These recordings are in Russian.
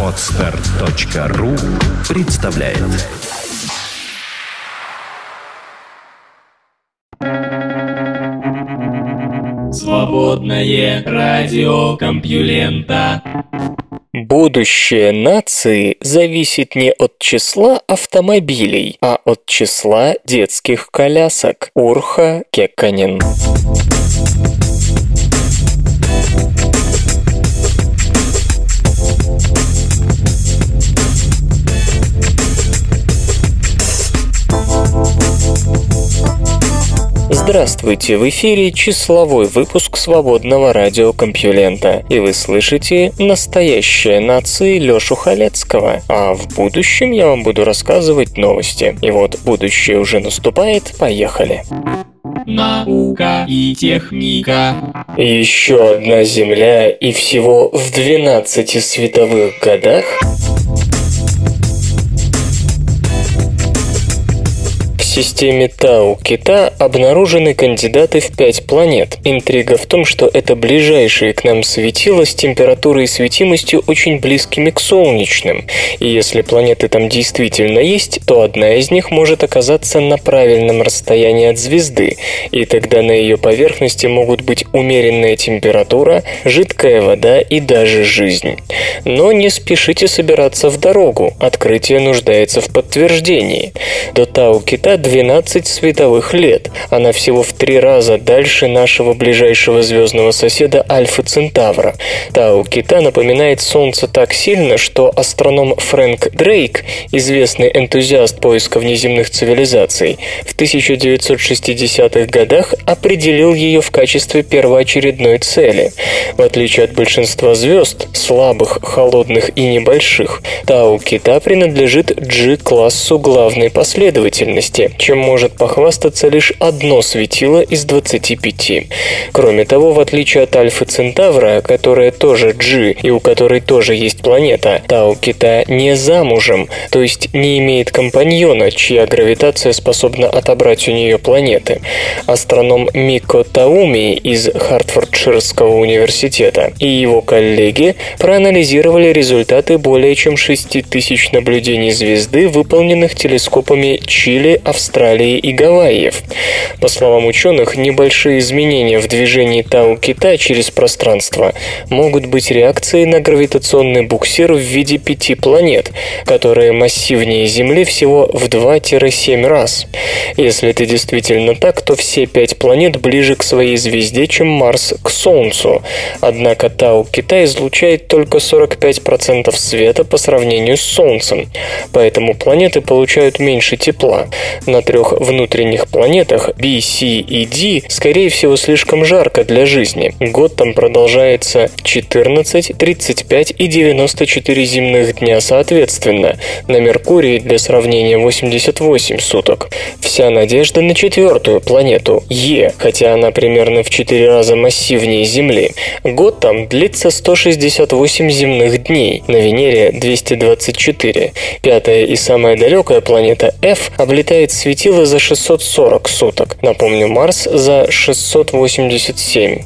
Отстар.ру представляет Свободное радио Компьюлента Будущее нации зависит не от числа автомобилей, а от числа детских колясок. Урха Кекканин. Здравствуйте, в эфире числовой выпуск свободного радиокомпьюлента, и вы слышите «Настоящая нации» Лёшу Халецкого, а в будущем я вам буду рассказывать новости. И вот будущее уже наступает, поехали. Наука и техника. Еще одна Земля и всего в 12 световых годах системе Тау-Кита обнаружены кандидаты в пять планет. Интрига в том, что это ближайшие к нам светила с температурой и светимостью очень близкими к солнечным. И если планеты там действительно есть, то одна из них может оказаться на правильном расстоянии от звезды, и тогда на ее поверхности могут быть умеренная температура, жидкая вода и даже жизнь. Но не спешите собираться в дорогу, открытие нуждается в подтверждении. До Тау-Кита 12 световых лет. Она всего в три раза дальше нашего ближайшего звездного соседа Альфа Центавра. Тау Кита напоминает Солнце так сильно, что астроном Фрэнк Дрейк, известный энтузиаст поиска внеземных цивилизаций, в 1960-х годах определил ее в качестве первоочередной цели. В отличие от большинства звезд, слабых, холодных и небольших, Тау Кита принадлежит G-классу главной последовательности, чем может похвастаться лишь одно светило из 25. Кроме того, в отличие от Альфа Центавра, которая тоже G и у которой тоже есть планета, Тау Кита не замужем, то есть не имеет компаньона, чья гравитация способна отобрать у нее планеты. Астроном Мико Тауми из Хартфордширского университета и его коллеги проанализировали результаты более чем 6 тысяч наблюдений звезды, выполненных телескопами Чили, Австралии, Австралии и Гавайев. По словам ученых, небольшие изменения в движении Тау-Кита через пространство могут быть реакцией на гравитационный буксир в виде пяти планет, которые массивнее Земли всего в 2-7 раз. Если это действительно так, то все пять планет ближе к своей звезде, чем Марс к Солнцу. Однако Тау-Кита излучает только 45% света по сравнению с Солнцем, поэтому планеты получают меньше тепла. На трех внутренних планетах B, C и D, скорее всего, слишком жарко для жизни. Год там продолжается 14, 35 и 94 земных дня соответственно. На Меркурии для сравнения 88 суток. Вся надежда на четвертую планету Е, хотя она примерно в 4 раза массивнее Земли. Год там длится 168 земных дней, на Венере 224. Пятая и самая далекая планета F облетает светило за 640 суток. Напомню, Марс за 687.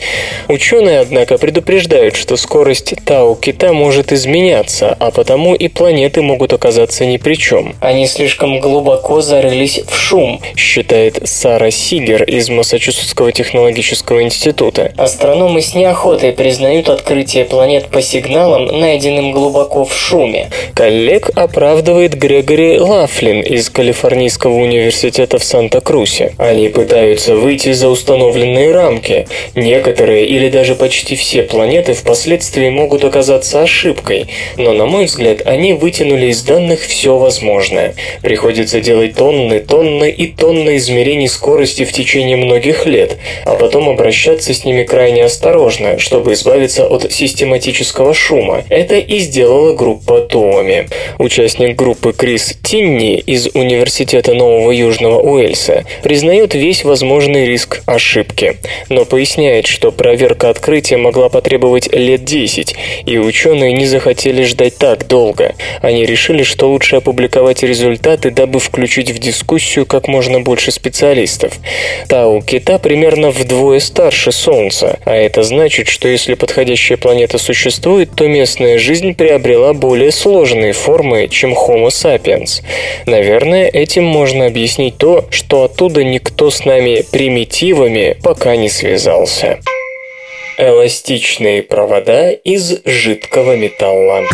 Ученые, однако, предупреждают, что скорость Тау-Кита может изменяться, а потому и планеты могут оказаться ни при чем. Они слишком глубоко зарылись в шум, считает Сара Сигер из Массачусетского технологического института. Астрономы с неохотой признают открытие планет по сигналам, найденным глубоко в шуме. Коллег оправдывает Грегори Лафлин из Калифорнийского университета университета в Санта-Крусе. Они пытаются выйти за установленные рамки. Некоторые или даже почти все планеты впоследствии могут оказаться ошибкой, но, на мой взгляд, они вытянули из данных все возможное. Приходится делать тонны, тонны и тонны измерений скорости в течение многих лет, а потом обращаться с ними крайне осторожно, чтобы избавиться от систематического шума. Это и сделала группа Туоми. Участник группы Крис Тинни из Университета Нового Нового Южного Уэльса, признает весь возможный риск ошибки, но поясняет, что проверка открытия могла потребовать лет 10, и ученые не захотели ждать так долго. Они решили, что лучше опубликовать результаты, дабы включить в дискуссию как можно больше специалистов. Тау Кита примерно вдвое старше Солнца, а это значит, что если подходящая планета существует, то местная жизнь приобрела более сложные формы, чем Homo sapiens. Наверное, этим можно объяснить то, что оттуда никто с нами примитивами пока не связался. Эластичные провода из жидкого металла.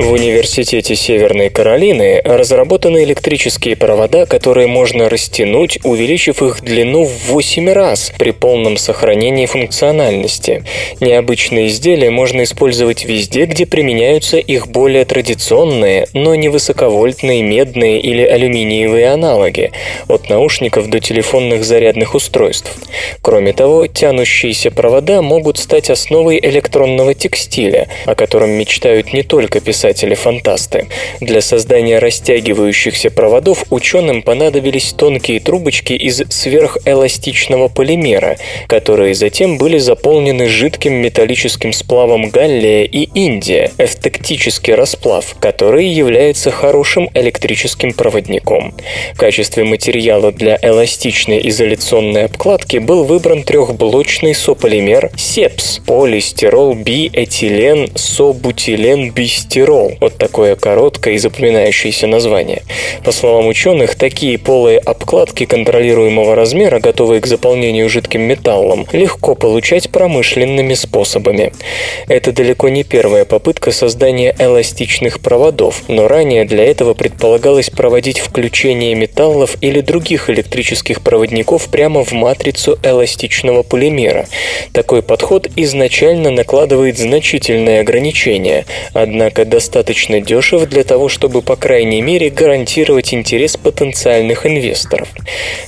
В Университете Северной Каролины разработаны электрические провода, которые можно растянуть, увеличив их длину в 8 раз при полном сохранении функциональности. Необычные изделия можно использовать везде, где применяются их более традиционные, но не высоковольтные медные или алюминиевые аналоги, от наушников до телефонных зарядных устройств. Кроме того, тянущиеся провода могут стать основой электронного текстиля, о котором мечтают не только писатели, писатели-фантасты. Для создания растягивающихся проводов ученым понадобились тонкие трубочки из сверхэластичного полимера, которые затем были заполнены жидким металлическим сплавом галлия и индия, эвтектический расплав, который является хорошим электрическим проводником. В качестве материала для эластичной изоляционной обкладки был выбран трехблочный сополимер СЕПС – полистирол биэтилен собутилен бистирол Control. Вот такое короткое и запоминающееся название. По словам ученых, такие полые обкладки контролируемого размера, готовые к заполнению жидким металлом, легко получать промышленными способами. Это далеко не первая попытка создания эластичных проводов, но ранее для этого предполагалось проводить включение металлов или других электрических проводников прямо в матрицу эластичного полимера. Такой подход изначально накладывает значительные ограничения, однако достаточно достаточно дешев для того, чтобы, по крайней мере, гарантировать интерес потенциальных инвесторов.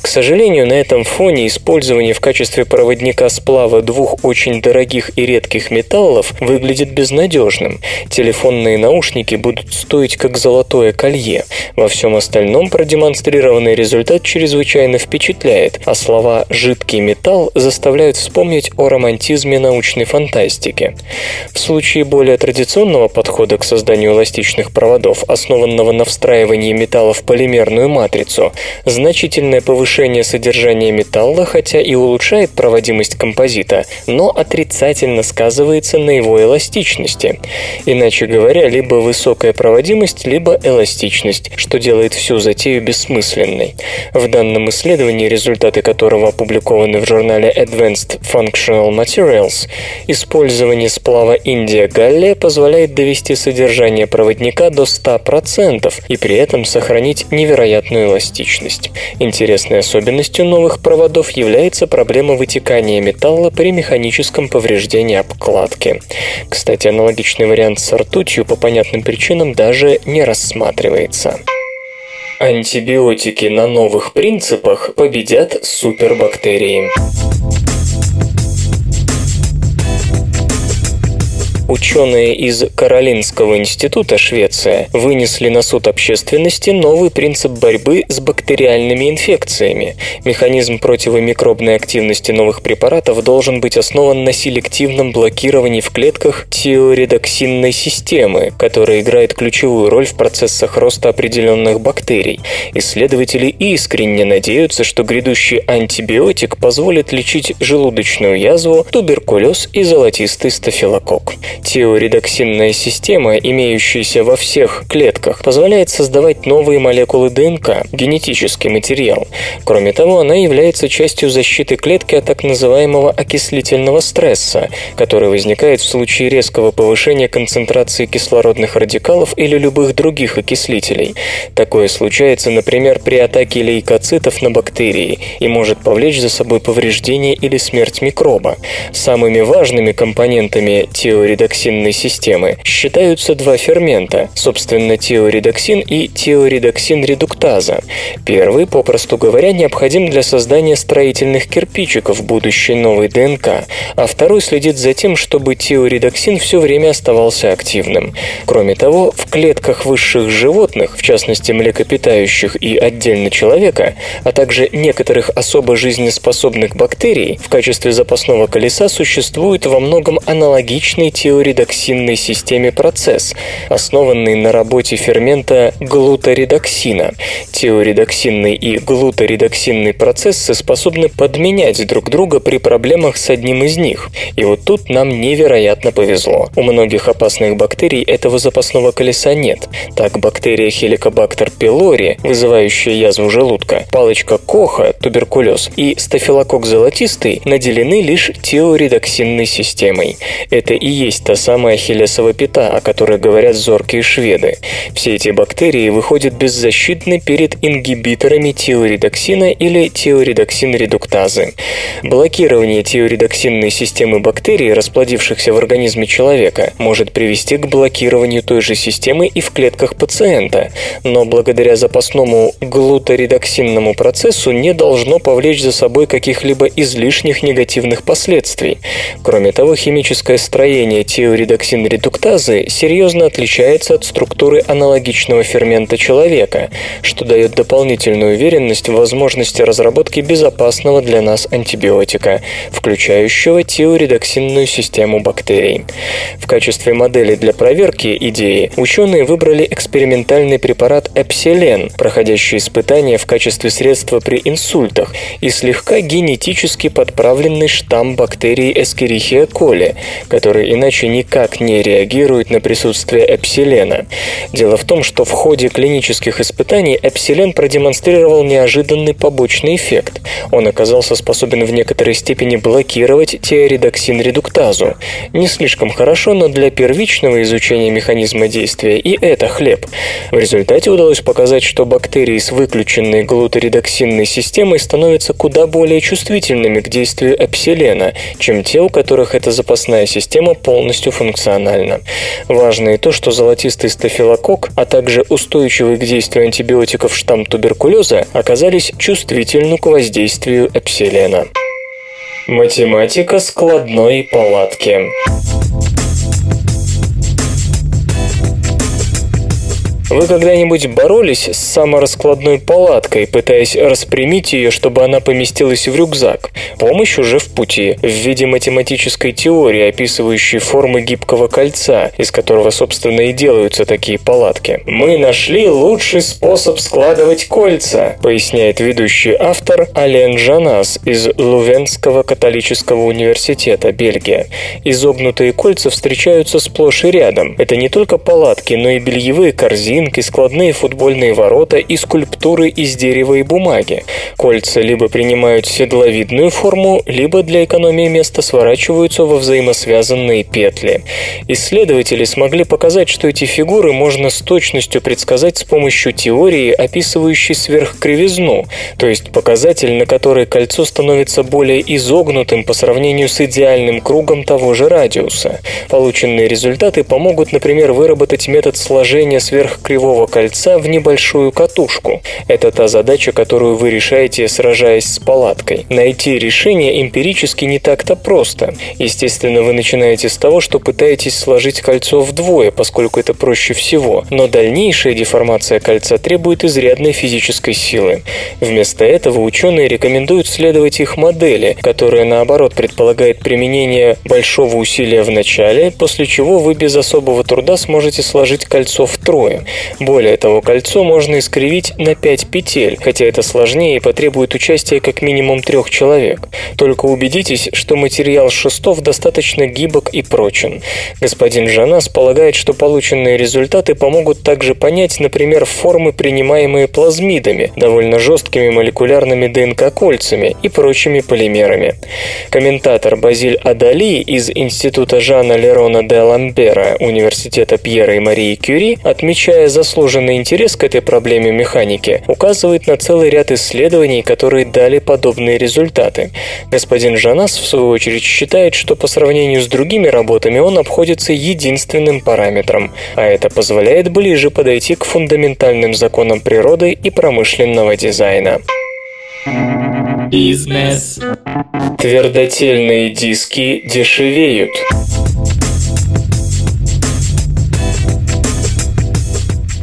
К сожалению, на этом фоне использование в качестве проводника сплава двух очень дорогих и редких металлов выглядит безнадежным. Телефонные наушники будут стоить как золотое колье. Во всем остальном продемонстрированный результат чрезвычайно впечатляет, а слова «жидкий металл» заставляют вспомнить о романтизме научной фантастики. В случае более традиционного подхода к созданию созданию эластичных проводов, основанного на встраивании металла в полимерную матрицу, значительное повышение содержания металла, хотя и улучшает проводимость композита, но отрицательно сказывается на его эластичности. Иначе говоря, либо высокая проводимость, либо эластичность, что делает всю затею бессмысленной. В данном исследовании, результаты которого опубликованы в журнале Advanced Functional Materials, использование сплава Индия-Галлия позволяет довести содержание содержание проводника до 100% и при этом сохранить невероятную эластичность. Интересной особенностью новых проводов является проблема вытекания металла при механическом повреждении обкладки. Кстати, аналогичный вариант с ртутью по понятным причинам даже не рассматривается. Антибиотики на новых принципах победят супербактерии. Ученые из Каролинского института Швеция вынесли на суд общественности новый принцип борьбы с бактериальными инфекциями. Механизм противомикробной активности новых препаратов должен быть основан на селективном блокировании в клетках тиоредоксинной системы, которая играет ключевую роль в процессах роста определенных бактерий. Исследователи искренне надеются, что грядущий антибиотик позволит лечить желудочную язву, туберкулез и золотистый стафилококк. Тиоредоксинная система, имеющаяся во всех клетках, позволяет создавать новые молекулы ДНК, генетический материал. Кроме того, она является частью защиты клетки от так называемого окислительного стресса, который возникает в случае резкого повышения концентрации кислородных радикалов или любых других окислителей. Такое случается, например, при атаке лейкоцитов на бактерии и может повлечь за собой повреждение или смерть микроба. Самыми важными компонентами тиоредоксинной тиоредоксинной системы считаются два фермента, собственно, тиоредоксин и тиоредоксин-редуктаза. Первый, попросту говоря, необходим для создания строительных кирпичиков будущей новой ДНК, а второй следит за тем, чтобы тиоредоксин все время оставался активным. Кроме того, в клетках высших животных, в частности млекопитающих и отдельно человека, а также некоторых особо жизнеспособных бактерий, в качестве запасного колеса существует во многом аналогичный тиоредоксинной системе процесс, основанный на работе фермента глуторедоксина. Тиоредоксинный и глуторедоксинный процессы способны подменять друг друга при проблемах с одним из них. И вот тут нам невероятно повезло. У многих опасных бактерий этого запасного колеса нет. Так, бактерия Helicobacter pylori, вызывающая язву желудка, палочка Коха, туберкулез, и стафилококк золотистый наделены лишь тиоредоксинной системой. Это и есть та самая хилесова пята, о которой говорят зоркие шведы. Все эти бактерии выходят беззащитны перед ингибиторами тиоредоксина или тиоредоксин-редуктазы. Блокирование тиоредоксинной системы бактерий, расплодившихся в организме человека, может привести к блокированию той же системы и в клетках пациента, но благодаря запасному глуторедоксинному процессу не должно повлечь за собой каких-либо излишних негативных последствий. Кроме того, химическое строение тиоредоксин-редуктазы серьезно отличается от структуры аналогичного фермента человека, что дает дополнительную уверенность в возможности разработки безопасного для нас антибиотика, включающего тиоредоксинную систему бактерий. В качестве модели для проверки идеи ученые выбрали экспериментальный препарат эпсилен, проходящий испытания в качестве средства при инсультах, и слегка генетически подправленный штамм бактерии Escherichia coli, который иначе никак не реагирует на присутствие эпсилена. Дело в том, что в ходе клинических испытаний эпсилен продемонстрировал неожиданный побочный эффект. Он оказался способен в некоторой степени блокировать тиоредоксин-редуктазу. Не слишком хорошо, но для первичного изучения механизма действия и это хлеб. В результате удалось показать, что бактерии с выключенной глуторедоксинной системой становятся куда более чувствительными к действию эпсилена, чем те, у которых эта запасная система полностью функциональна. Важно и то, что золотистый стафилококк, а также устойчивый к действию антибиотиков штамм туберкулеза оказались чувствительны к воздействию эпсилена. Математика складной палатки. Вы когда-нибудь боролись с самораскладной палаткой, пытаясь распрямить ее, чтобы она поместилась в рюкзак? Помощь уже в пути, в виде математической теории, описывающей формы гибкого кольца, из которого, собственно, и делаются такие палатки. «Мы нашли лучший способ складывать кольца», поясняет ведущий автор Ален Жанас из Лувенского католического университета, Бельгия. Изогнутые кольца встречаются сплошь и рядом. Это не только палатки, но и бельевые корзины, картинки, складные футбольные ворота и скульптуры из дерева и бумаги. Кольца либо принимают седловидную форму, либо для экономии места сворачиваются во взаимосвязанные петли. Исследователи смогли показать, что эти фигуры можно с точностью предсказать с помощью теории, описывающей сверхкривизну, то есть показатель, на который кольцо становится более изогнутым по сравнению с идеальным кругом того же радиуса. Полученные результаты помогут, например, выработать метод сложения сверхкривизны кривого кольца в небольшую катушку. Это та задача, которую вы решаете, сражаясь с палаткой. Найти решение эмпирически не так-то просто. Естественно, вы начинаете с того, что пытаетесь сложить кольцо вдвое, поскольку это проще всего. Но дальнейшая деформация кольца требует изрядной физической силы. Вместо этого ученые рекомендуют следовать их модели, которая наоборот предполагает применение большого усилия в начале, после чего вы без особого труда сможете сложить кольцо втрое. Более того, кольцо можно искривить на 5 петель, хотя это сложнее и потребует участия как минимум трех человек. Только убедитесь, что материал шестов достаточно гибок и прочен. Господин Жанас полагает, что полученные результаты помогут также понять, например, формы, принимаемые плазмидами, довольно жесткими молекулярными ДНК-кольцами и прочими полимерами. Комментатор Базиль Адали из Института Жана Лерона де Ламбера Университета Пьера и Марии Кюри, отмечает, проявляя заслуженный интерес к этой проблеме механики, указывает на целый ряд исследований, которые дали подобные результаты. Господин Жанас, в свою очередь, считает, что по сравнению с другими работами он обходится единственным параметром, а это позволяет ближе подойти к фундаментальным законам природы и промышленного дизайна. Бизнес. Твердотельные диски дешевеют.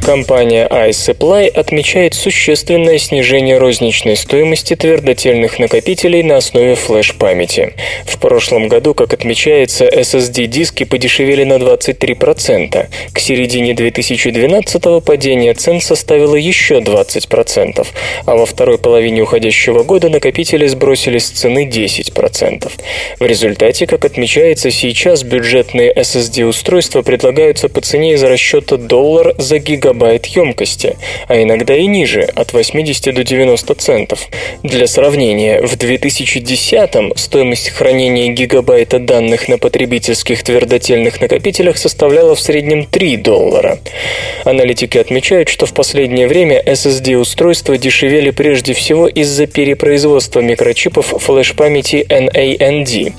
Компания iSupply отмечает существенное снижение розничной стоимости твердотельных накопителей на основе флеш-памяти. В прошлом году, как отмечается, SSD-диски подешевели на 23%. К середине 2012 падение цен составило еще 20%, а во второй половине уходящего года накопители сбросили с цены 10%. В результате, как отмечается сейчас, бюджетные SSD-устройства предлагаются по цене из расчета доллар за гигабайт гигабайт емкости, а иногда и ниже, от 80 до 90 центов. Для сравнения, в 2010-м стоимость хранения гигабайта данных на потребительских твердотельных накопителях составляла в среднем 3 доллара. Аналитики отмечают, что в последнее время SSD-устройства дешевели прежде всего из-за перепроизводства микрочипов флеш-памяти NAND.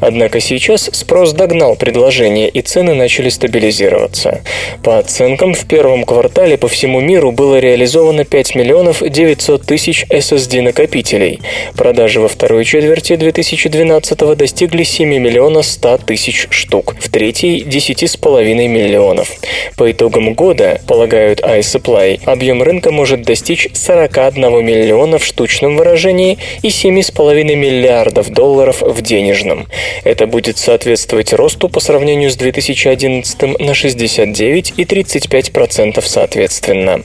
Однако сейчас спрос догнал предложение и цены начали стабилизироваться. По оценкам, в первом квартале квартале по всему миру было реализовано 5 миллионов 900 тысяч SSD-накопителей. Продажи во второй четверти 2012 достигли 7 миллионов 100 тысяч штук, в третьей – 10,5 миллионов. По итогам года, полагают iSupply, объем рынка может достичь 41 миллиона в штучном выражении и 7,5 миллиардов долларов в денежном. Это будет соответствовать росту по сравнению с 2011 на 69 и 35% соответственно.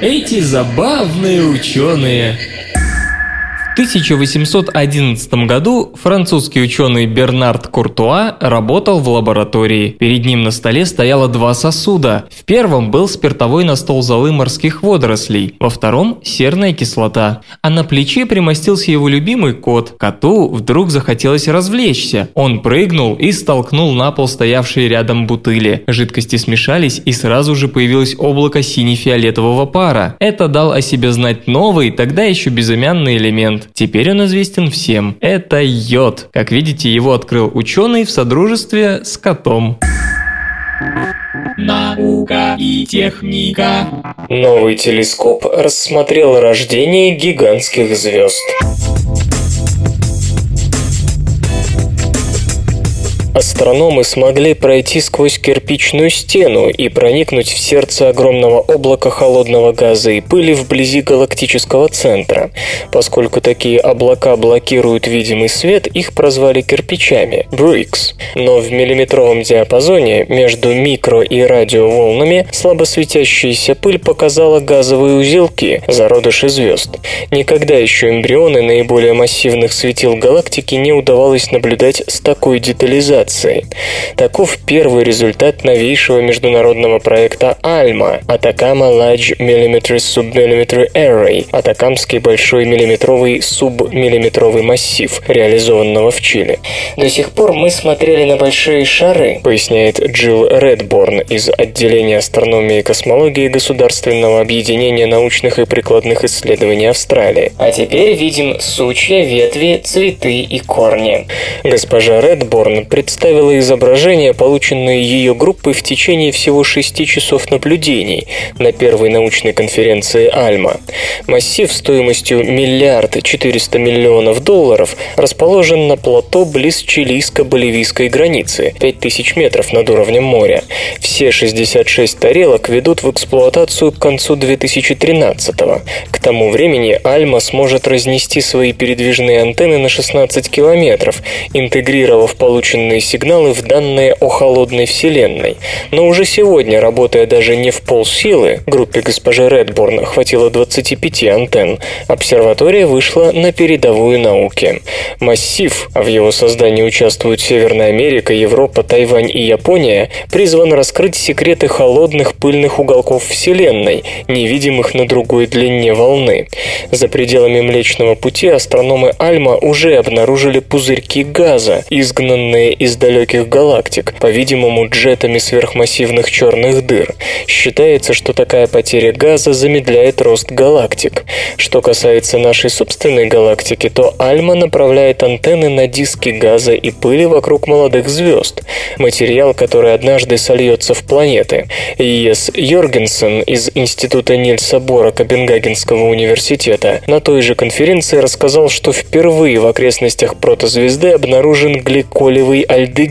Эти забавные ученые. 1811 году французский ученый Бернард Куртуа работал в лаборатории. Перед ним на столе стояло два сосуда. В первом был спиртовой настол золы морских водорослей, во втором – серная кислота. А на плече примостился его любимый кот. Коту вдруг захотелось развлечься. Он прыгнул и столкнул на пол стоявшие рядом бутыли. Жидкости смешались и сразу же появилось облако сине-фиолетового пара. Это дал о себе знать новый, тогда еще безымянный элемент. Теперь он известен всем. Это йод. Как видите, его открыл ученый в содружестве с котом. Наука и техника. Новый телескоп рассмотрел рождение гигантских звезд. Астрономы смогли пройти сквозь кирпичную стену и проникнуть в сердце огромного облака холодного газа и пыли вблизи галактического центра. Поскольку такие облака блокируют видимый свет, их прозвали кирпичами – bricks. Но в миллиметровом диапазоне между микро- и радиоволнами слабосветящаяся пыль показала газовые узелки – зародыши звезд. Никогда еще эмбрионы наиболее массивных светил галактики не удавалось наблюдать с такой детализацией радиации. Таков первый результат новейшего международного проекта ALMA – Atacama Large Millimeter Submillimeter Array – Атакамский большой миллиметровый субмиллиметровый массив, реализованного в Чили. До сих пор мы смотрели на большие шары, поясняет Джилл Редборн из отделения астрономии и космологии Государственного объединения научных и прикладных исследований Австралии. А теперь видим сучья, ветви, цветы и корни. Госпожа Редборн представляет представила изображения, полученные ее группой в течение всего шести часов наблюдений на первой научной конференции Альма. Массив стоимостью миллиард четыреста миллионов долларов расположен на плато близ чилийско-боливийской границы, 5000 метров над уровнем моря. Все 66 тарелок ведут в эксплуатацию к концу 2013 -го. К тому времени Альма сможет разнести свои передвижные антенны на 16 километров, интегрировав полученные сигналы в данные о холодной Вселенной. Но уже сегодня, работая даже не в полсилы, группе госпожи Редборн хватило 25 антенн, обсерватория вышла на передовую науки. Массив, а в его создании участвуют Северная Америка, Европа, Тайвань и Япония, призван раскрыть секреты холодных пыльных уголков Вселенной, невидимых на другой длине волны. За пределами Млечного Пути астрономы Альма уже обнаружили пузырьки газа, изгнанные из далекого далеких галактик, по-видимому, джетами сверхмассивных черных дыр. Считается, что такая потеря газа замедляет рост галактик. Что касается нашей собственной галактики, то Альма направляет антенны на диски газа и пыли вокруг молодых звезд, материал, который однажды сольется в планеты. Ес Йоргенсен из Института Нильса Бора Копенгагенского университета на той же конференции рассказал, что впервые в окрестностях протозвезды обнаружен гликолевый альдегид.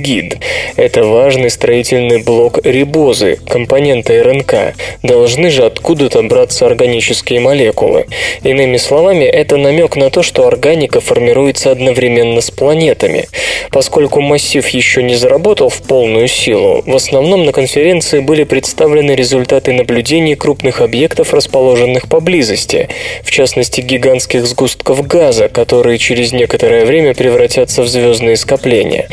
Это важный строительный блок рибозы, компонента РНК. Должны же откуда-то браться органические молекулы. Иными словами, это намек на то, что органика формируется одновременно с планетами. Поскольку массив еще не заработал в полную силу, в основном на конференции были представлены результаты наблюдений крупных объектов, расположенных поблизости, в частности гигантских сгустков газа, которые через некоторое время превратятся в звездные скопления.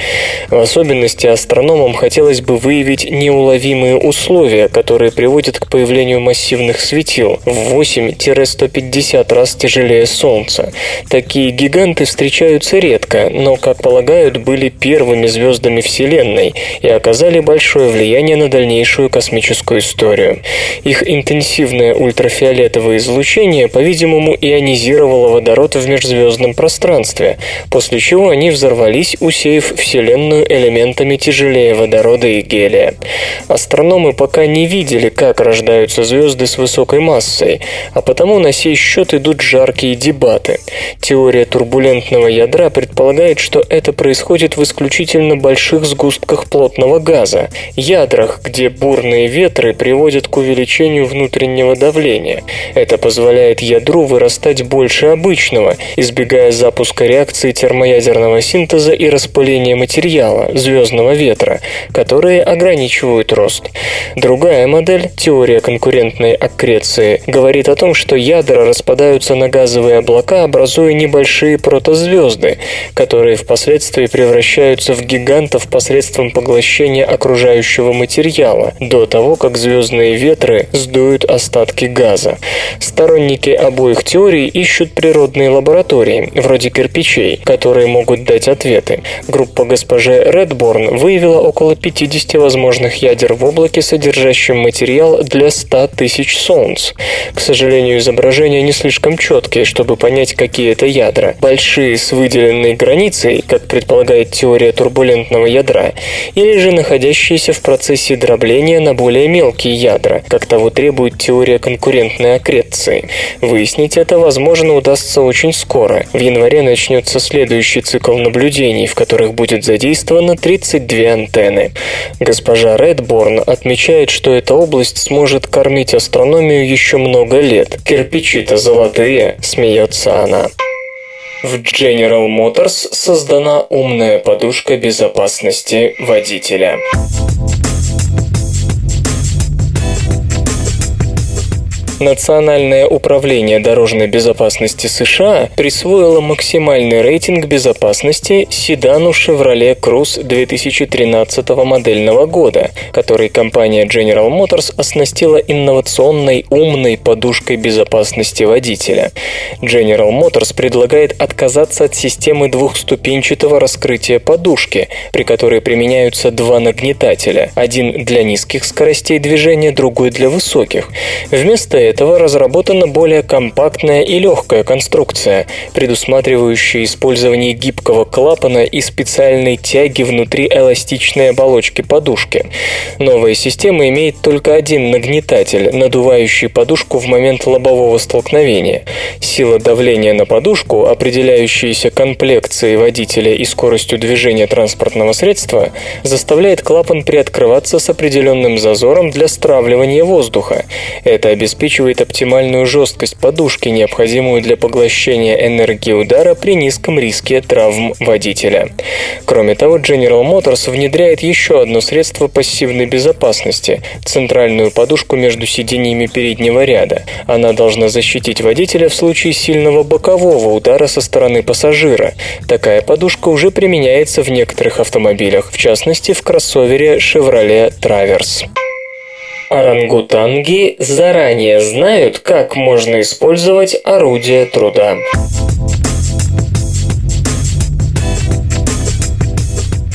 В особенности астрономам хотелось бы выявить неуловимые условия, которые приводят к появлению массивных светил в 8-150 раз тяжелее Солнца. Такие гиганты встречаются редко, но, как полагают, были первыми звездами Вселенной и оказали большое влияние на дальнейшую космическую историю. Их интенсивное ультрафиолетовое излучение, по-видимому, ионизировало водород в межзвездном пространстве, после чего они взорвались, усеяв Вселенную элементами тяжелее водорода и гелия. Астрономы пока не видели, как рождаются звезды с высокой массой, а потому на сей счет идут жаркие дебаты. Теория турбулентного ядра предполагает, что это происходит в исключительно больших сгустках плотного газа, ядрах, где бурные ветры приводят к увеличению внутреннего давления. Это позволяет ядру вырастать больше обычного, избегая запуска реакции термоядерного синтеза и распыления материала, звездного ветра, которые ограничивают рост. Другая модель, теория конкурентной аккреции, говорит о том, что ядра распадаются на газовые облака, образуя небольшие протозвезды, которые впоследствии превращаются в гигантов посредством поглощения окружающего материала, до того, как звездные ветры сдуют остатки газа. Сторонники обоих теорий ищут природные лаборатории, вроде кирпичей, которые могут дать ответы. Группа госпожи Редборн выявила около 50 возможных ядер в облаке, содержащем материал для 100 тысяч солнц. К сожалению, изображения не слишком четкие, чтобы понять, какие это ядра. Большие с выделенной границей, как предполагает теория турбулентного ядра, или же находящиеся в процессе дробления на более мелкие ядра, как того требует теория конкурентной аккреции. Выяснить это, возможно, удастся очень скоро. В январе начнется следующий цикл наблюдений, в которых будет задействовано 32 антенны. Госпожа Редборн отмечает, что эта область сможет кормить астрономию еще много лет. Кирпичи-то золотые, смеется она. В General Motors создана умная подушка безопасности водителя. Национальное управление дорожной безопасности США присвоило максимальный рейтинг безопасности седану Chevrolet Cruze 2013 модельного года, который компания General Motors оснастила инновационной умной подушкой безопасности водителя. General Motors предлагает отказаться от системы двухступенчатого раскрытия подушки, при которой применяются два нагнетателя, один для низких скоростей движения, другой для высоких. Вместо этого этого разработана более компактная и легкая конструкция, предусматривающая использование гибкого клапана и специальной тяги внутри эластичной оболочки подушки. Новая система имеет только один нагнетатель, надувающий подушку в момент лобового столкновения. Сила давления на подушку, определяющаяся комплекцией водителя и скоростью движения транспортного средства, заставляет клапан приоткрываться с определенным зазором для стравливания воздуха. Это обеспечивает обеспечивает оптимальную жесткость подушки, необходимую для поглощения энергии удара при низком риске травм водителя. Кроме того, General Motors внедряет еще одно средство пассивной безопасности – центральную подушку между сиденьями переднего ряда. Она должна защитить водителя в случае сильного бокового удара со стороны пассажира. Такая подушка уже применяется в некоторых автомобилях, в частности в кроссовере Chevrolet Traverse. Орангутанги заранее знают, как можно использовать орудие труда.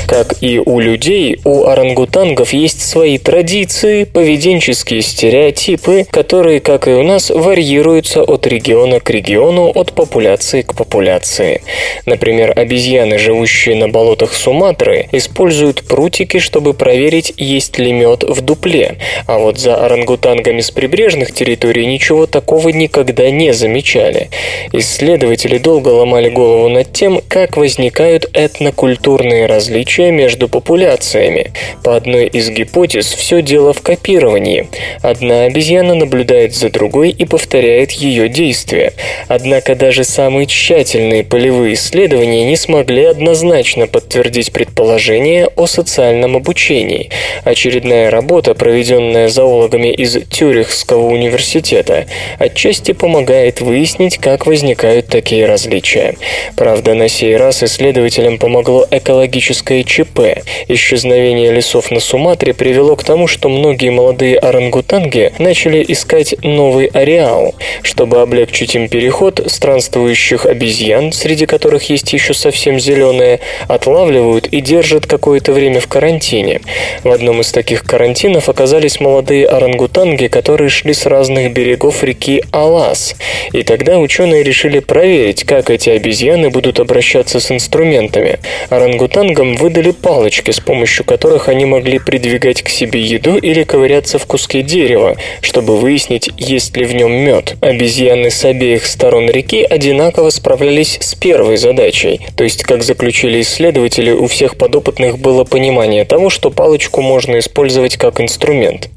Как и у людей, у орангутангов есть свои традиции, поведенческие стереотипы, которые, как и у нас, варьируются от региона к региону, от популяции к популяции. Например, обезьяны, живущие на болотах Суматры, используют прутики, чтобы проверить, есть ли мед в дупле. А вот за орангутангами с прибрежных территорий ничего такого никогда не замечали. Исследователи долго ломали голову над тем, как возникают этнокультурные различия между популяциями. По одной из гипотез все дело в копировании. Одна обезьяна наблюдает за другой и повторяет ее действия. Однако даже самые тщательные полевые исследования не смогли однозначно подтвердить предположение о социальном обучении. Очередная работа, проведенная зоологами из Тюрихского университета, отчасти помогает выяснить, как возникают такие различия. Правда, на сей раз исследователям помогло экологическое ЧП. Исчезновение лесов на Суматре привело к тому, что многие молодые орангутанги начали искать новый ареал. Чтобы облегчить им переход, странствующих обезьян, среди которых есть еще совсем зеленые, отлавливают и держат какое-то время в карантине. В одном из таких карантинов оказались молодые орангутанги, которые шли с разных берегов реки Алас. И тогда ученые решили проверить, как эти обезьяны будут обращаться с инструментами. Орангутангам выдали палочки, с помощью которых они могли придвигать к себе еду или ковыряться в куске дерева, чтобы выяснить, есть ли в нем мед. Обезьяны с обеих сторон реки одинаково справлялись с первой задачей, то есть, как заключили исследователи, у всех подопытных было понимание того, что палочку можно использовать как инструмент.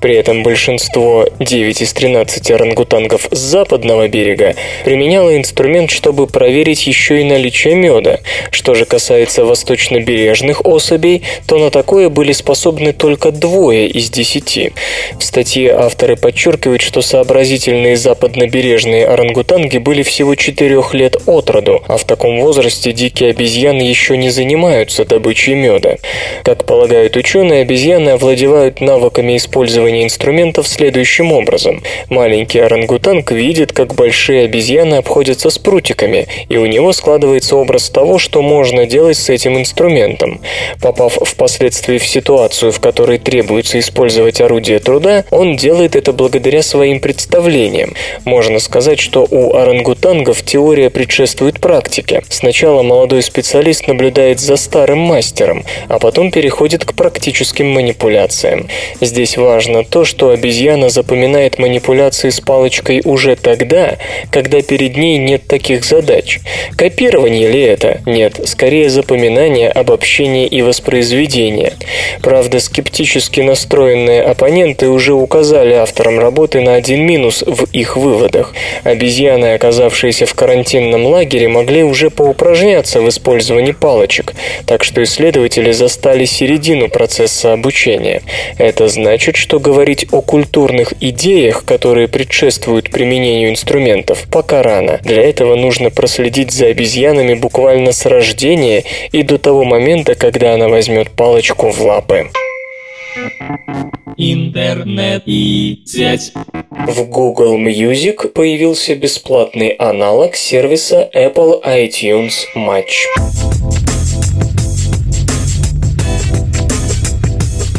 При этом большинство, 9 из 13 орангутангов с западного берега, применяло инструмент, чтобы проверить еще и наличие меда. Что же касается восточно-бережных особей, то на такое были способны только двое из десяти. В статье авторы подчеркивают, что сообразительные западнобережные орангутанги были всего 4 лет от роду, а в таком возрасте дикие обезьяны еще не занимаются добычей меда. Как полагают ученые, обезьяны овладевают навыками использования инструментов следующим образом. Маленький орангутанг видит, как большие обезьяны обходятся с прутиками, и у него складывается образ того, что можно делать с этим инструментом. Попав впоследствии в ситуацию, в которой требуется использовать орудие труда, он делает это благодаря своим представлениям. Можно сказать, что у орангутангов теория предшествует практике. Сначала молодой специалист наблюдает за старым мастером, а потом переходит к практическим манипуляциям. Здесь важно то, что обезьяна запоминает манипуляции с палочкой уже тогда, когда перед ней нет таких задач. Копирование ли это? Нет, скорее запоминание, обобщение и воспроизведение. Правда, скептически настроенные оппоненты уже указали авторам работы на один минус в их выводах. Обезьяны, оказавшиеся в карантинном лагере, могли уже поупражняться в использовании палочек, так что исследователи застали середину процесса обучения. Это значит, что говорить о культурных идеях, которые предшествуют применению инструментов, пока рано. Для этого нужно проследить за обезьянами буквально с рождения и до того момента, когда она возьмет палочку в лапы. Интернет и сеть. В Google Music появился бесплатный аналог сервиса Apple iTunes Match.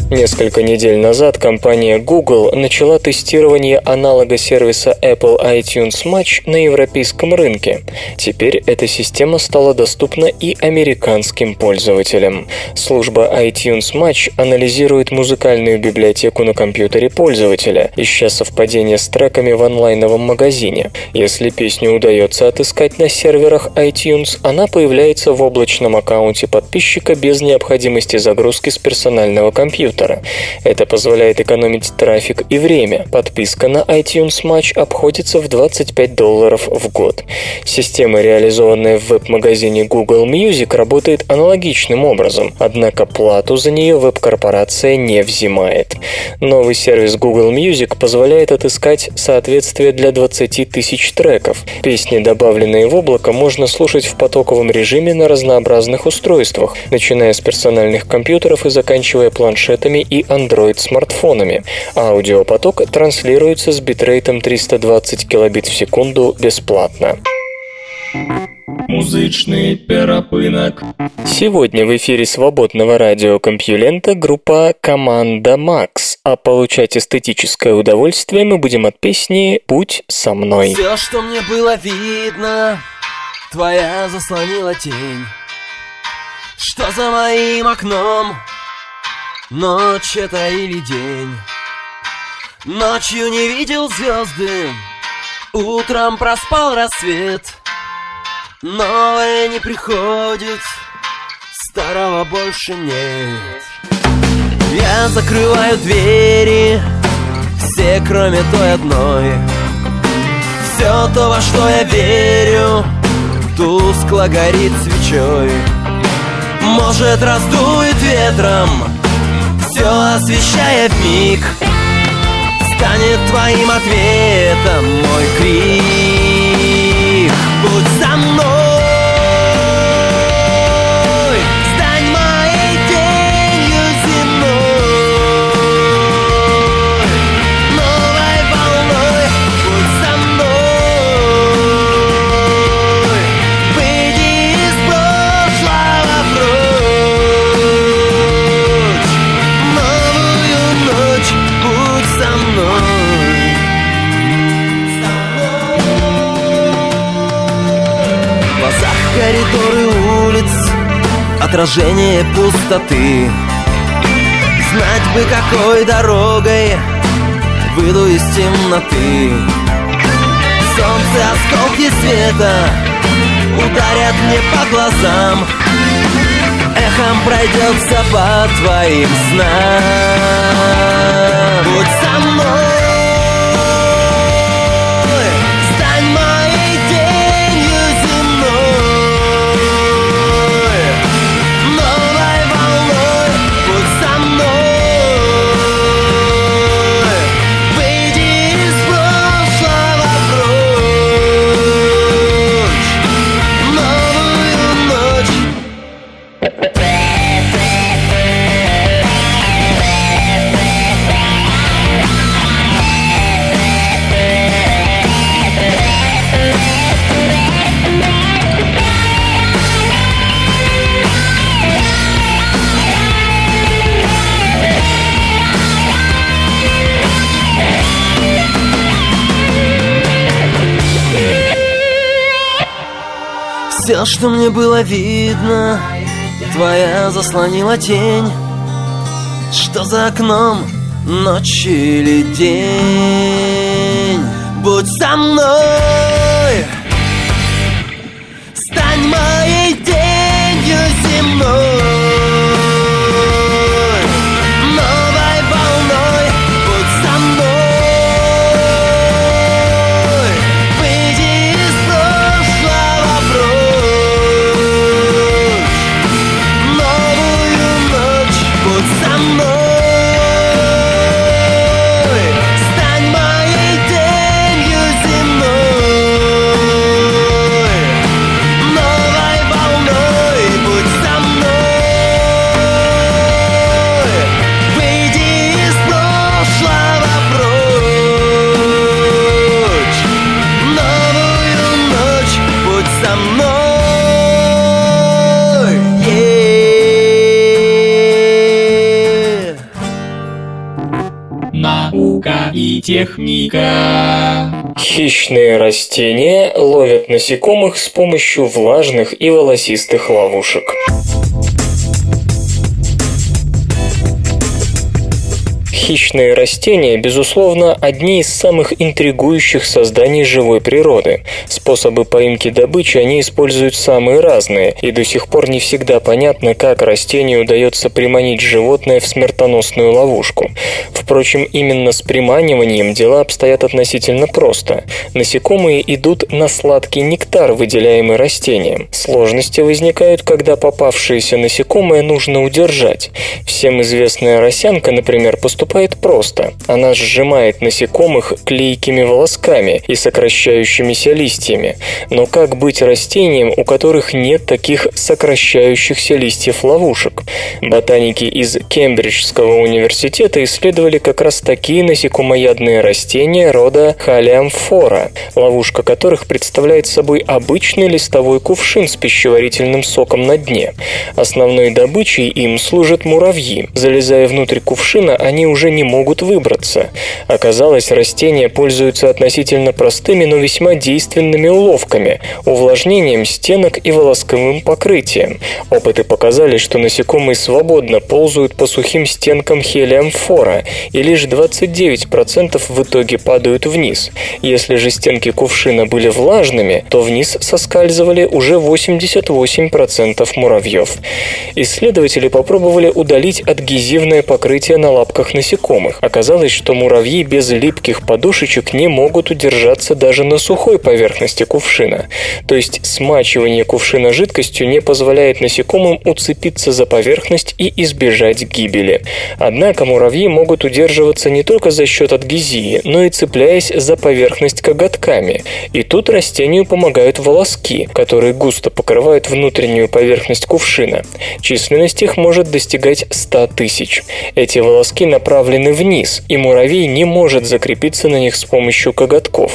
Несколько недель назад компания Google начала тестирование аналога сервиса Apple iTunes Match на европейском рынке. Теперь эта система стала доступна и американским пользователям. Служба iTunes Match анализирует музыкальную библиотеку на компьютере пользователя, ища совпадения с треками в онлайновом магазине. Если песню удается отыскать на серверах iTunes, она появляется в облачном аккаунте подписчика без необходимости загрузки с персонального компьютера компьютера. Это позволяет экономить трафик и время. Подписка на iTunes Match обходится в 25 долларов в год. Система, реализованная в веб-магазине Google Music, работает аналогичным образом, однако плату за нее веб-корпорация не взимает. Новый сервис Google Music позволяет отыскать соответствие для 20 тысяч треков. Песни, добавленные в облако, можно слушать в потоковом режиме на разнообразных устройствах, начиная с персональных компьютеров и заканчивая планшетами планшетами и Android-смартфонами. Аудиопоток транслируется с битрейтом 320 кбит в секунду бесплатно. Музычный перапынак. Сегодня в эфире свободного радиокомпьюлента группа «Команда Макс», а получать эстетическое удовольствие мы будем от песни «Будь со мной». Все, что мне было видно, твоя заслонила тень. Что за моим окном? Ночь это или день? Ночью не видел звезды, утром проспал рассвет. Новое не приходит, старого больше нет. Я закрываю двери, все кроме той одной. Все то, во что я верю, тускло горит свечой. Может, раздует ветром, все освещая миг Станет твоим ответом мой крик отражение пустоты. Знать бы, какой дорогой выйду из темноты. Солнце, осколки света ударят мне по глазам. Эхом пройдется по твоим снам. Будь со мной Все, что мне было видно, твоя заслонила тень Что за окном, ночь или день. Будь со мной, техника. Хищные растения ловят насекомых с помощью влажных и волосистых ловушек. Хищные растения, безусловно, одни из самых интригующих созданий живой природы. Способы поимки добычи они используют самые разные, и до сих пор не всегда понятно, как растению удается приманить животное в смертоносную ловушку. Впрочем, именно с приманиванием дела обстоят относительно просто. Насекомые идут на сладкий нектар, выделяемый растением. Сложности возникают, когда попавшееся насекомое нужно удержать. Всем известная росянка, например, поступает поступает просто. Она сжимает насекомых клейкими волосками и сокращающимися листьями. Но как быть растением, у которых нет таких сокращающихся листьев ловушек? Ботаники из Кембриджского университета исследовали как раз такие насекомоядные растения рода халиамфора, ловушка которых представляет собой обычный листовой кувшин с пищеварительным соком на дне. Основной добычей им служат муравьи. Залезая внутрь кувшина, они уже не могут выбраться. Оказалось, растения пользуются относительно простыми, но весьма действенными уловками – увлажнением стенок и волосковым покрытием. Опыты показали, что насекомые свободно ползают по сухим стенкам хелиамфора, и лишь 29% в итоге падают вниз. Если же стенки кувшина были влажными, то вниз соскальзывали уже 88% муравьев. Исследователи попробовали удалить адгезивное покрытие на лапках насекомых. Оказалось, что муравьи без липких подушечек не могут удержаться даже на сухой поверхности кувшина. То есть смачивание кувшина жидкостью не позволяет насекомым уцепиться за поверхность и избежать гибели. Однако муравьи могут удерживаться не только за счет адгезии, но и цепляясь за поверхность коготками. И тут растению помогают волоски, которые густо покрывают внутреннюю поверхность кувшина. Численность их может достигать 100 тысяч. Эти волоски направлены вниз, и муравей не может закрепиться на них с помощью коготков.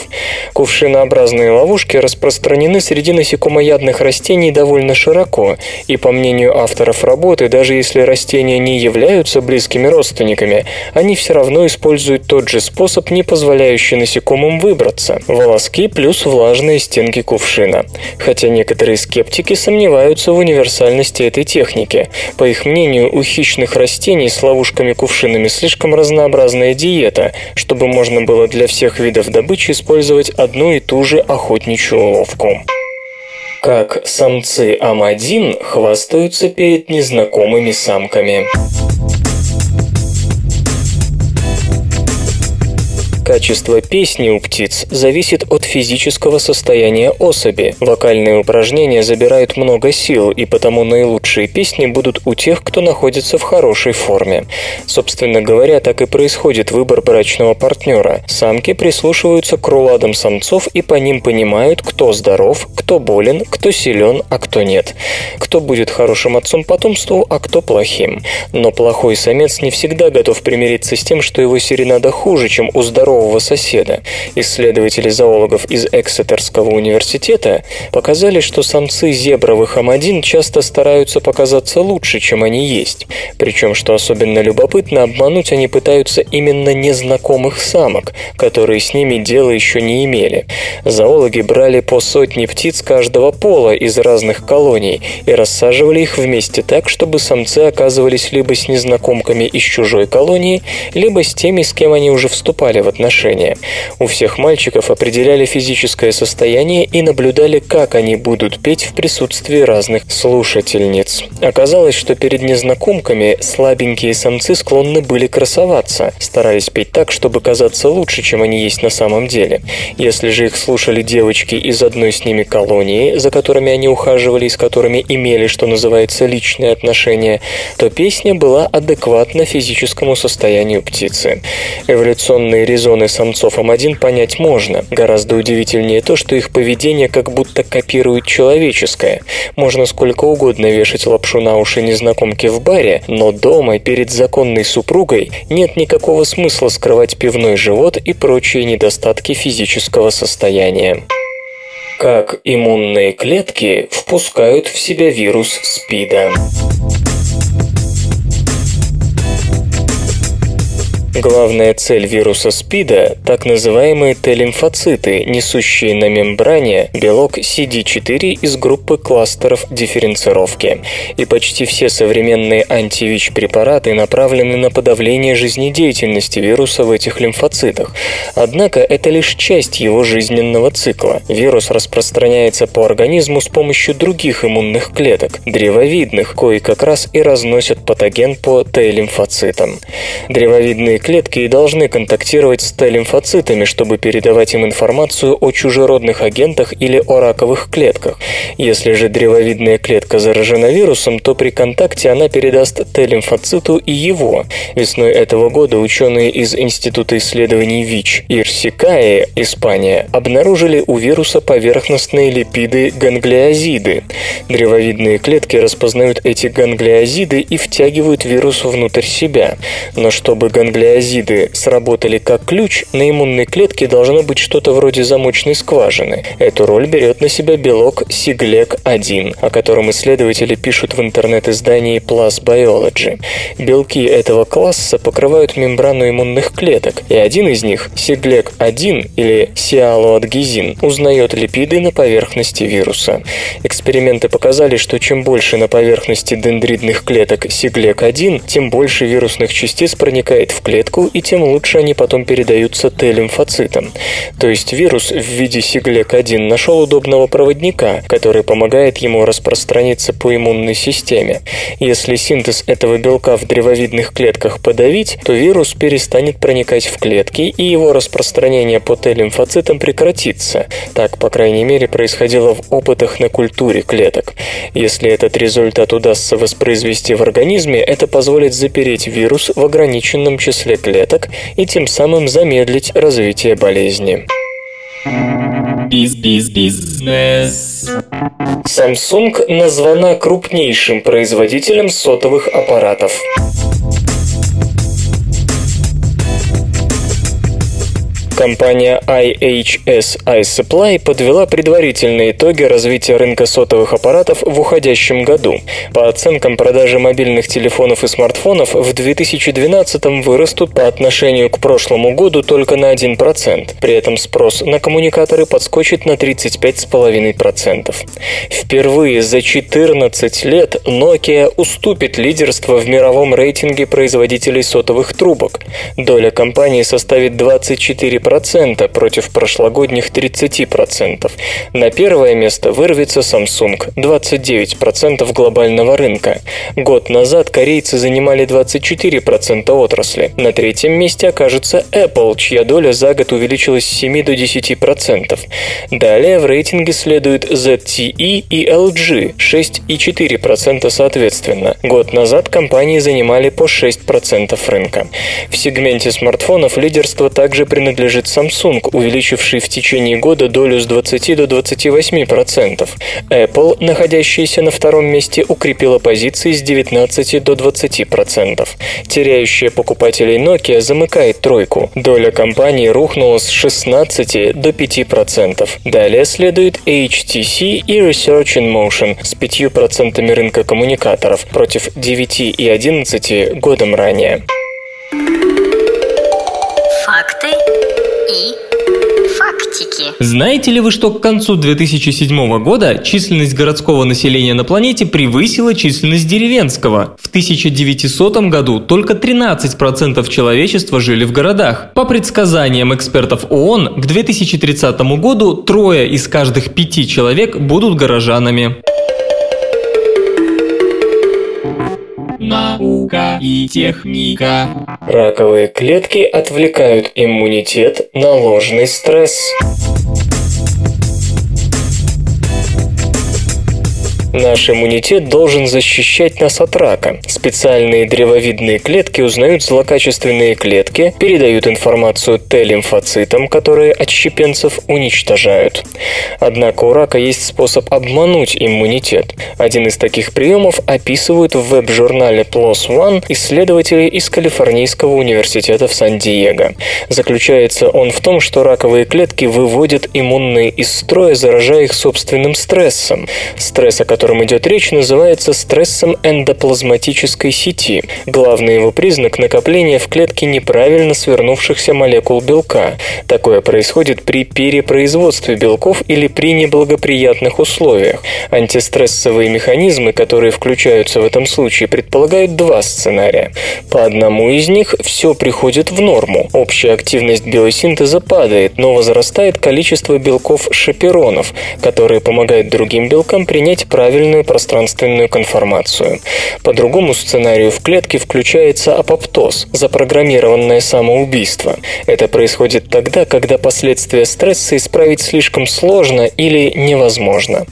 Кувшинообразные ловушки распространены среди насекомоядных растений довольно широко, и по мнению авторов работы, даже если растения не являются близкими родственниками, они все равно используют тот же способ, не позволяющий насекомым выбраться – волоски плюс влажные стенки кувшина. Хотя некоторые скептики сомневаются в универсальности этой техники. По их мнению, у хищных растений с ловушками-кувшинами слишком разнообразная диета, чтобы можно было для всех видов добычи использовать одну и ту же охотничью уловку. Как самцы Ам1 хвастаются перед незнакомыми самками. Качество песни у птиц зависит от физического состояния особи. Вокальные упражнения забирают много сил, и потому наилучшие песни будут у тех, кто находится в хорошей форме. Собственно говоря, так и происходит выбор брачного партнера. Самки прислушиваются к руладам самцов и по ним понимают, кто здоров, кто болен, кто силен, а кто нет. Кто будет хорошим отцом потомству, а кто плохим. Но плохой самец не всегда готов примириться с тем, что его серенада хуже, чем у здорового здорового соседа. Исследователи зоологов из Эксетерского университета показали, что самцы зебровых амадин часто стараются показаться лучше, чем они есть. Причем, что особенно любопытно, обмануть они пытаются именно незнакомых самок, которые с ними дела еще не имели. Зоологи брали по сотне птиц каждого пола из разных колоний и рассаживали их вместе так, чтобы самцы оказывались либо с незнакомками из чужой колонии, либо с теми, с кем они уже вступали в отношения отношения. У всех мальчиков определяли физическое состояние и наблюдали, как они будут петь в присутствии разных слушательниц. Оказалось, что перед незнакомками слабенькие самцы склонны были красоваться, стараясь петь так, чтобы казаться лучше, чем они есть на самом деле. Если же их слушали девочки из одной с ними колонии, за которыми они ухаживали и с которыми имели, что называется, личные отношения, то песня была адекватна физическому состоянию птицы. Эволюционные резоны зоны самцов М1 понять можно. Гораздо удивительнее то, что их поведение как будто копирует человеческое. Можно сколько угодно вешать лапшу на уши незнакомки в баре, но дома перед законной супругой нет никакого смысла скрывать пивной живот и прочие недостатки физического состояния как иммунные клетки впускают в себя вирус СПИДа. Главная цель вируса СПИДа – так называемые Т-лимфоциты, несущие на мембране белок CD4 из группы кластеров дифференцировки. И почти все современные антивич-препараты направлены на подавление жизнедеятельности вируса в этих лимфоцитах. Однако это лишь часть его жизненного цикла. Вирус распространяется по организму с помощью других иммунных клеток, древовидных, кои как раз и разносят патоген по Т-лимфоцитам. Древовидные клетки и должны контактировать с Т-лимфоцитами, чтобы передавать им информацию о чужеродных агентах или о раковых клетках. Если же древовидная клетка заражена вирусом, то при контакте она передаст Т-лимфоциту и его. Весной этого года ученые из Института исследований ВИЧ Ирсикае, Испания, обнаружили у вируса поверхностные липиды ганглиозиды. Древовидные клетки распознают эти ганглиозиды и втягивают вирус внутрь себя. Но чтобы ганглиозиды сработали как ключ, на иммунной клетке должно быть что-то вроде замочной скважины. Эту роль берет на себя белок Сиглек-1, о котором исследователи пишут в интернет-издании PLAS Biology. Белки этого класса покрывают мембрану иммунных клеток, и один из них, Сиглек-1 или сиалоадгезин, узнает липиды на поверхности вируса. Эксперименты показали, что чем больше на поверхности дендритных клеток Сиглек-1, тем больше вирусных частиц проникает в клетку, и тем лучше они потом передаются Т-лимфоцитам. То есть вирус в виде Сиглек-1 нашел удобного проводника, который помогает ему распространиться по иммунной системе. Если синтез этого белка в древовидных клетках подавить, то вирус перестанет проникать в клетки, и его распространение по Т-лимфоцитам прекратится. Так, по крайней мере, происходило в опытах на культуре клеток. Если этот результат удастся воспроизвести в организме, это позволит запереть вирус в ограниченном числе клеток и тем самым замедлить развитие болезни. Samsung названа крупнейшим производителем сотовых аппаратов. Компания IHS iSupply подвела предварительные итоги развития рынка сотовых аппаратов в уходящем году. По оценкам, продажи мобильных телефонов и смартфонов в 2012 вырастут по отношению к прошлому году только на 1%. При этом спрос на коммуникаторы подскочит на 35,5%. Впервые за 14 лет Nokia уступит лидерство в мировом рейтинге производителей сотовых трубок. Доля компании составит 24% 4% против прошлогодних 30%. На первое место вырвется Samsung – 29% глобального рынка. Год назад корейцы занимали 24% отрасли. На третьем месте окажется Apple, чья доля за год увеличилась с 7 до 10%. Далее в рейтинге следуют ZTE и LG – 6 и 4% соответственно. Год назад компании занимали по 6% рынка. В сегменте смартфонов лидерство также принадлежит принадлежит Samsung, увеличивший в течение года долю с 20 до 28%. Apple, находящаяся на втором месте, укрепила позиции с 19 до 20%. Теряющая покупателей Nokia замыкает тройку. Доля компании рухнула с 16 до 5%. Далее следует HTC и Research in Motion с 5% рынка коммуникаторов против 9 и 11 годом ранее. Знаете ли вы, что к концу 2007 года численность городского населения на планете превысила численность деревенского? В 1900 году только 13% человечества жили в городах. По предсказаниям экспертов ООН, к 2030 году трое из каждых пяти человек будут горожанами. Наука и техника. Раковые клетки отвлекают иммунитет на ложный стресс. Наш иммунитет должен защищать нас от рака. Специальные древовидные клетки узнают злокачественные клетки, передают информацию Т-лимфоцитам, которые отщепенцев уничтожают. Однако у рака есть способ обмануть иммунитет. Один из таких приемов описывают в веб-журнале PLOS ONE исследователи из Калифорнийского университета в Сан-Диего. Заключается он в том, что раковые клетки выводят иммунные из строя, заражая их собственным стрессом. Стресс, о котором котором идет речь, называется стрессом эндоплазматической сети. Главный его признак – накопление в клетке неправильно свернувшихся молекул белка. Такое происходит при перепроизводстве белков или при неблагоприятных условиях. Антистрессовые механизмы, которые включаются в этом случае, предполагают два сценария. По одному из них все приходит в норму. Общая активность биосинтеза падает, но возрастает количество белков шаперонов, которые помогают другим белкам принять правильные правильную пространственную конформацию. По другому сценарию в клетке включается апоптоз, запрограммированное самоубийство. Это происходит тогда, когда последствия стресса исправить слишком сложно или невозможно.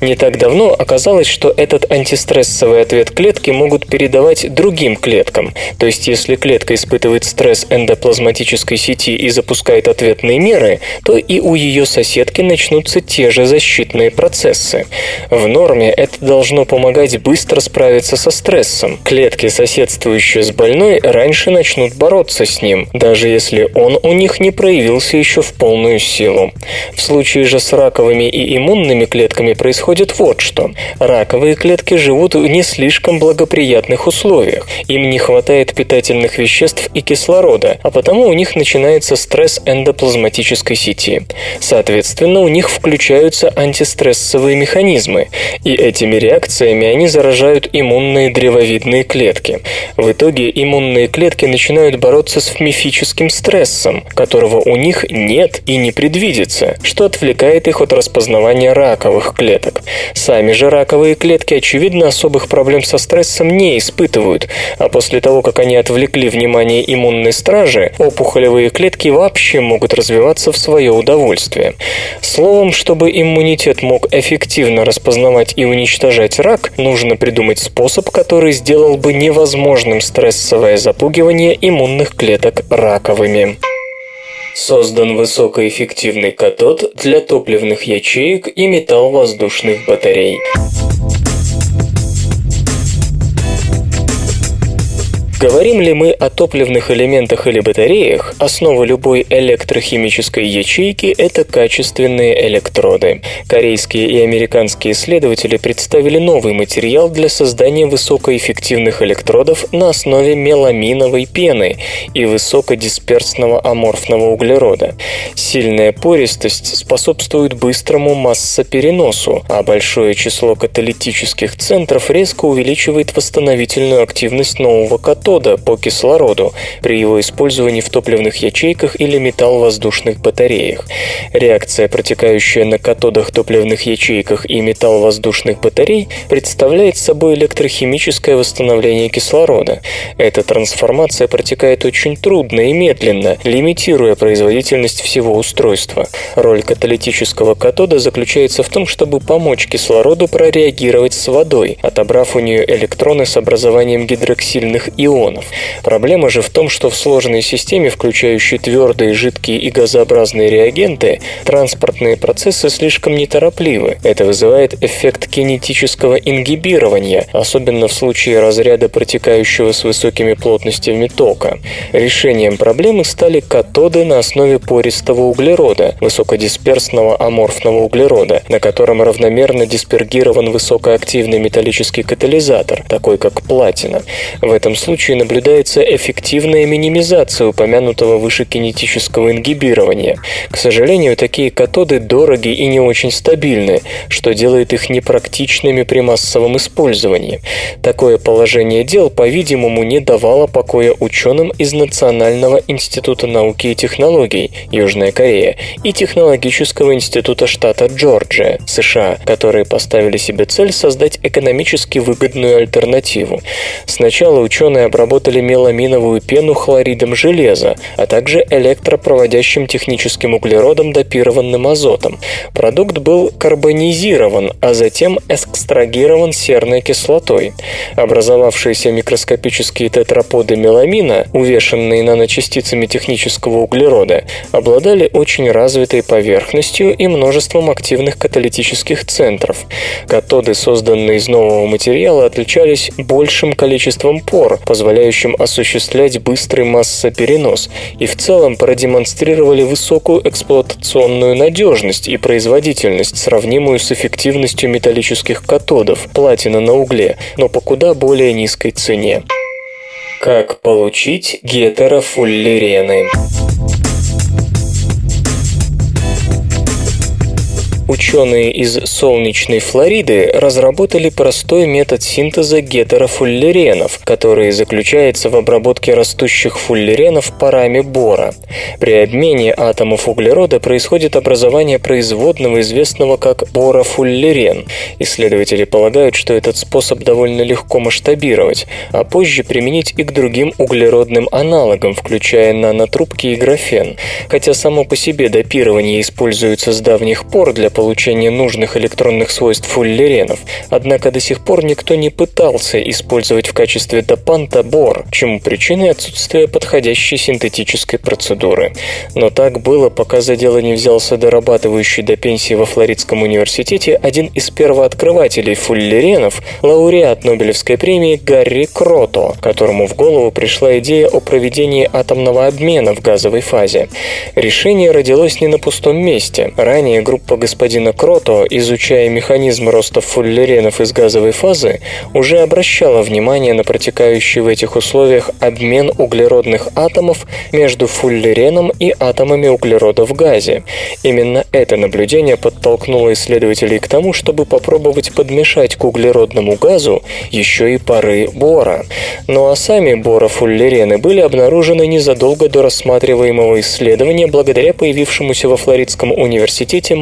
Не так давно оказалось, что этот антистрессовый ответ клетки могут передавать другим клеткам. То есть, если клетка испытывает стресс эндоплазматической сети и запускает ответные меры, то и у ее соседки начнутся те же защитные процессы. В норме это должно помогать быстро справиться со стрессом. Клетки, соседствующие с больной, раньше начнут бороться с ним, даже если он у них не проявился еще в полную силу. В случае же с раковыми и иммунными клетками происходит вот что. Раковые клетки живут в не слишком благоприятных условиях. Им не хватает питательных веществ и кислорода, а потому у них начинается стресс эндоплазматической сети. Соответственно, у них включаются антистрессовые механизмы, этими реакциями они заражают иммунные древовидные клетки. В итоге иммунные клетки начинают бороться с мифическим стрессом, которого у них нет и не предвидится, что отвлекает их от распознавания раковых клеток. Сами же раковые клетки, очевидно, особых проблем со стрессом не испытывают, а после того, как они отвлекли внимание иммунной стражи, опухолевые клетки вообще могут развиваться в свое удовольствие. Словом, чтобы иммунитет мог эффективно распознавать и уничтожать рак, нужно придумать способ, который сделал бы невозможным стрессовое запугивание иммунных клеток раковыми. Создан высокоэффективный катод для топливных ячеек и металл-воздушных батарей. Говорим ли мы о топливных элементах или батареях, основа любой электрохимической ячейки – это качественные электроды. Корейские и американские исследователи представили новый материал для создания высокоэффективных электродов на основе меламиновой пены и высокодисперсного аморфного углерода. Сильная пористость способствует быстрому массопереносу, а большое число каталитических центров резко увеличивает восстановительную активность нового катода, катода по кислороду при его использовании в топливных ячейках или металл-воздушных батареях. Реакция, протекающая на катодах топливных ячейках и металл-воздушных батарей, представляет собой электрохимическое восстановление кислорода. Эта трансформация протекает очень трудно и медленно, лимитируя производительность всего устройства. Роль каталитического катода заключается в том, чтобы помочь кислороду прореагировать с водой, отобрав у нее электроны с образованием гидроксильных ионов ионов. Проблема же в том, что в сложной системе, включающей твердые, жидкие и газообразные реагенты, транспортные процессы слишком неторопливы. Это вызывает эффект кинетического ингибирования, особенно в случае разряда, протекающего с высокими плотностями тока. Решением проблемы стали катоды на основе пористого углерода, высокодисперсного аморфного углерода, на котором равномерно диспергирован высокоактивный металлический катализатор, такой как платина. В этом случае случае наблюдается эффективная минимизация упомянутого выше кинетического ингибирования. К сожалению, такие катоды дороги и не очень стабильны, что делает их непрактичными при массовом использовании. Такое положение дел, по-видимому, не давало покоя ученым из Национального института науки и технологий Южная Корея и Технологического института штата Джорджия, США, которые поставили себе цель создать экономически выгодную альтернативу. Сначала ученые обработали меламиновую пену хлоридом железа, а также электропроводящим техническим углеродом, допированным азотом. Продукт был карбонизирован, а затем экстрагирован серной кислотой. Образовавшиеся микроскопические тетраподы меламина, увешанные наночастицами технического углерода, обладали очень развитой поверхностью и множеством активных каталитических центров. Катоды, созданные из нового материала, отличались большим количеством пор, позволяющим осуществлять быстрый массоперенос, и в целом продемонстрировали высокую эксплуатационную надежность и производительность, сравнимую с эффективностью металлических катодов, платина на угле, но по куда более низкой цене. Как получить гетерофуллерены? Ученые из солнечной Флориды разработали простой метод синтеза гетерофуллеренов, который заключается в обработке растущих фуллеренов парами бора. При обмене атомов углерода происходит образование производного, известного как борофуллерен. Исследователи полагают, что этот способ довольно легко масштабировать, а позже применить и к другим углеродным аналогам, включая нанотрубки и графен. Хотя само по себе допирование используется с давних пор для получения нужных электронных свойств фуллеренов, однако до сих пор никто не пытался использовать в качестве допанта бор, чему причиной отсутствие подходящей синтетической процедуры. Но так было, пока за дело не взялся дорабатывающий до пенсии во Флоридском университете один из первооткрывателей фуллеренов, лауреат Нобелевской премии Гарри Крото, которому в голову пришла идея о проведении атомного обмена в газовой фазе. Решение родилось не на пустом месте. Ранее группа господина Крото, изучая механизм роста фуллеренов из газовой фазы, уже обращала внимание на протекающий в этих условиях обмен углеродных атомов между фуллереном и атомами углерода в газе. Именно это наблюдение подтолкнуло исследователей к тому, чтобы попробовать подмешать к углеродному газу еще и пары бора. Ну а сами борофуллерены были обнаружены незадолго до рассматриваемого исследования благодаря появившемуся во Флоридском университете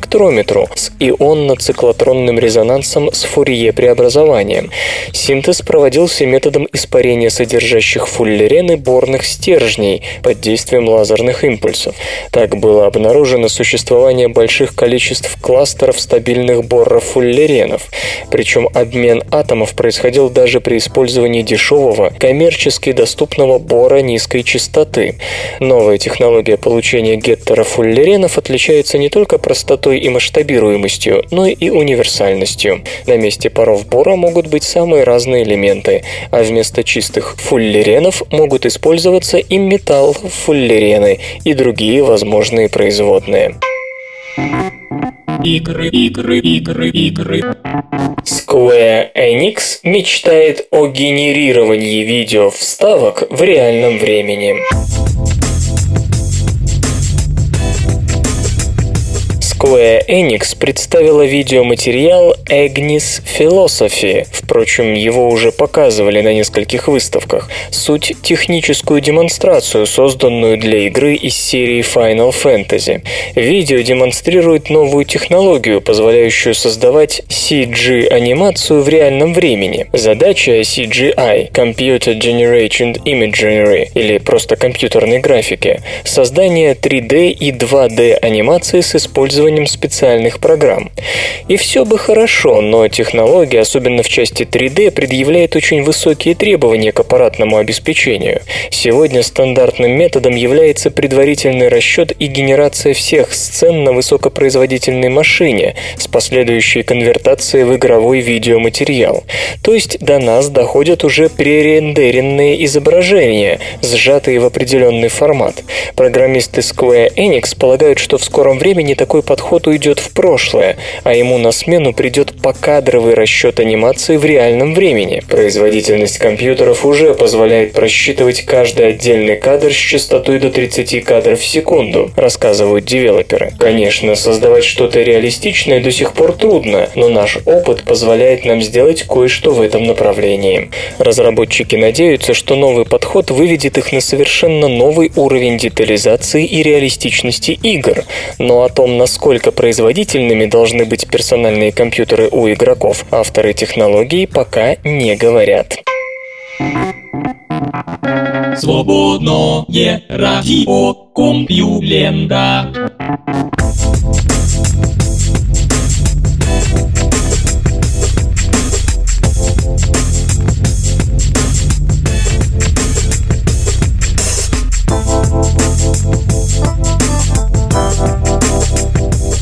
масс-спектрометру с ионно-циклотронным резонансом с фурье-преобразованием. Синтез проводился методом испарения содержащих фуллерены борных стержней под действием лазерных импульсов. Так было обнаружено существование больших количеств кластеров стабильных боррофуллеренов. Причем обмен атомов происходил даже при использовании дешевого, коммерчески доступного бора низкой частоты. Новая технология получения гетерофуллеренов отличается не только простотой и масштабируемостью, но и универсальностью. На месте паров бора могут быть самые разные элементы, а вместо чистых фуллеренов могут использоваться и металл-фуллерены и другие возможные производные. Игры, игры, игры, игры. Square Enix мечтает о генерировании видео вставок в реальном времени. Square Enix представила видеоматериал Agnes Philosophy. Впрочем, его уже показывали на нескольких выставках. Суть – техническую демонстрацию, созданную для игры из серии Final Fantasy. Видео демонстрирует новую технологию, позволяющую создавать CG-анимацию в реальном времени. Задача CGI – Computer Generated Imagery или просто компьютерной графики – создание 3D и 2D анимации с использованием использованием специальных программ. И все бы хорошо, но технология, особенно в части 3D, предъявляет очень высокие требования к аппаратному обеспечению. Сегодня стандартным методом является предварительный расчет и генерация всех сцен на высокопроизводительной машине с последующей конвертацией в игровой видеоматериал. То есть до нас доходят уже пререндеренные изображения, сжатые в определенный формат. Программисты Square Enix полагают, что в скором времени такой подход подход уйдет в прошлое, а ему на смену придет покадровый расчет анимации в реальном времени. Производительность компьютеров уже позволяет просчитывать каждый отдельный кадр с частотой до 30 кадров в секунду, рассказывают девелоперы. Конечно, создавать что-то реалистичное до сих пор трудно, но наш опыт позволяет нам сделать кое-что в этом направлении. Разработчики надеются, что новый подход выведет их на совершенно новый уровень детализации и реалистичности игр, но о том, насколько насколько производительными должны быть персональные компьютеры у игроков, авторы технологий пока не говорят. Свободное радио Компьюлента.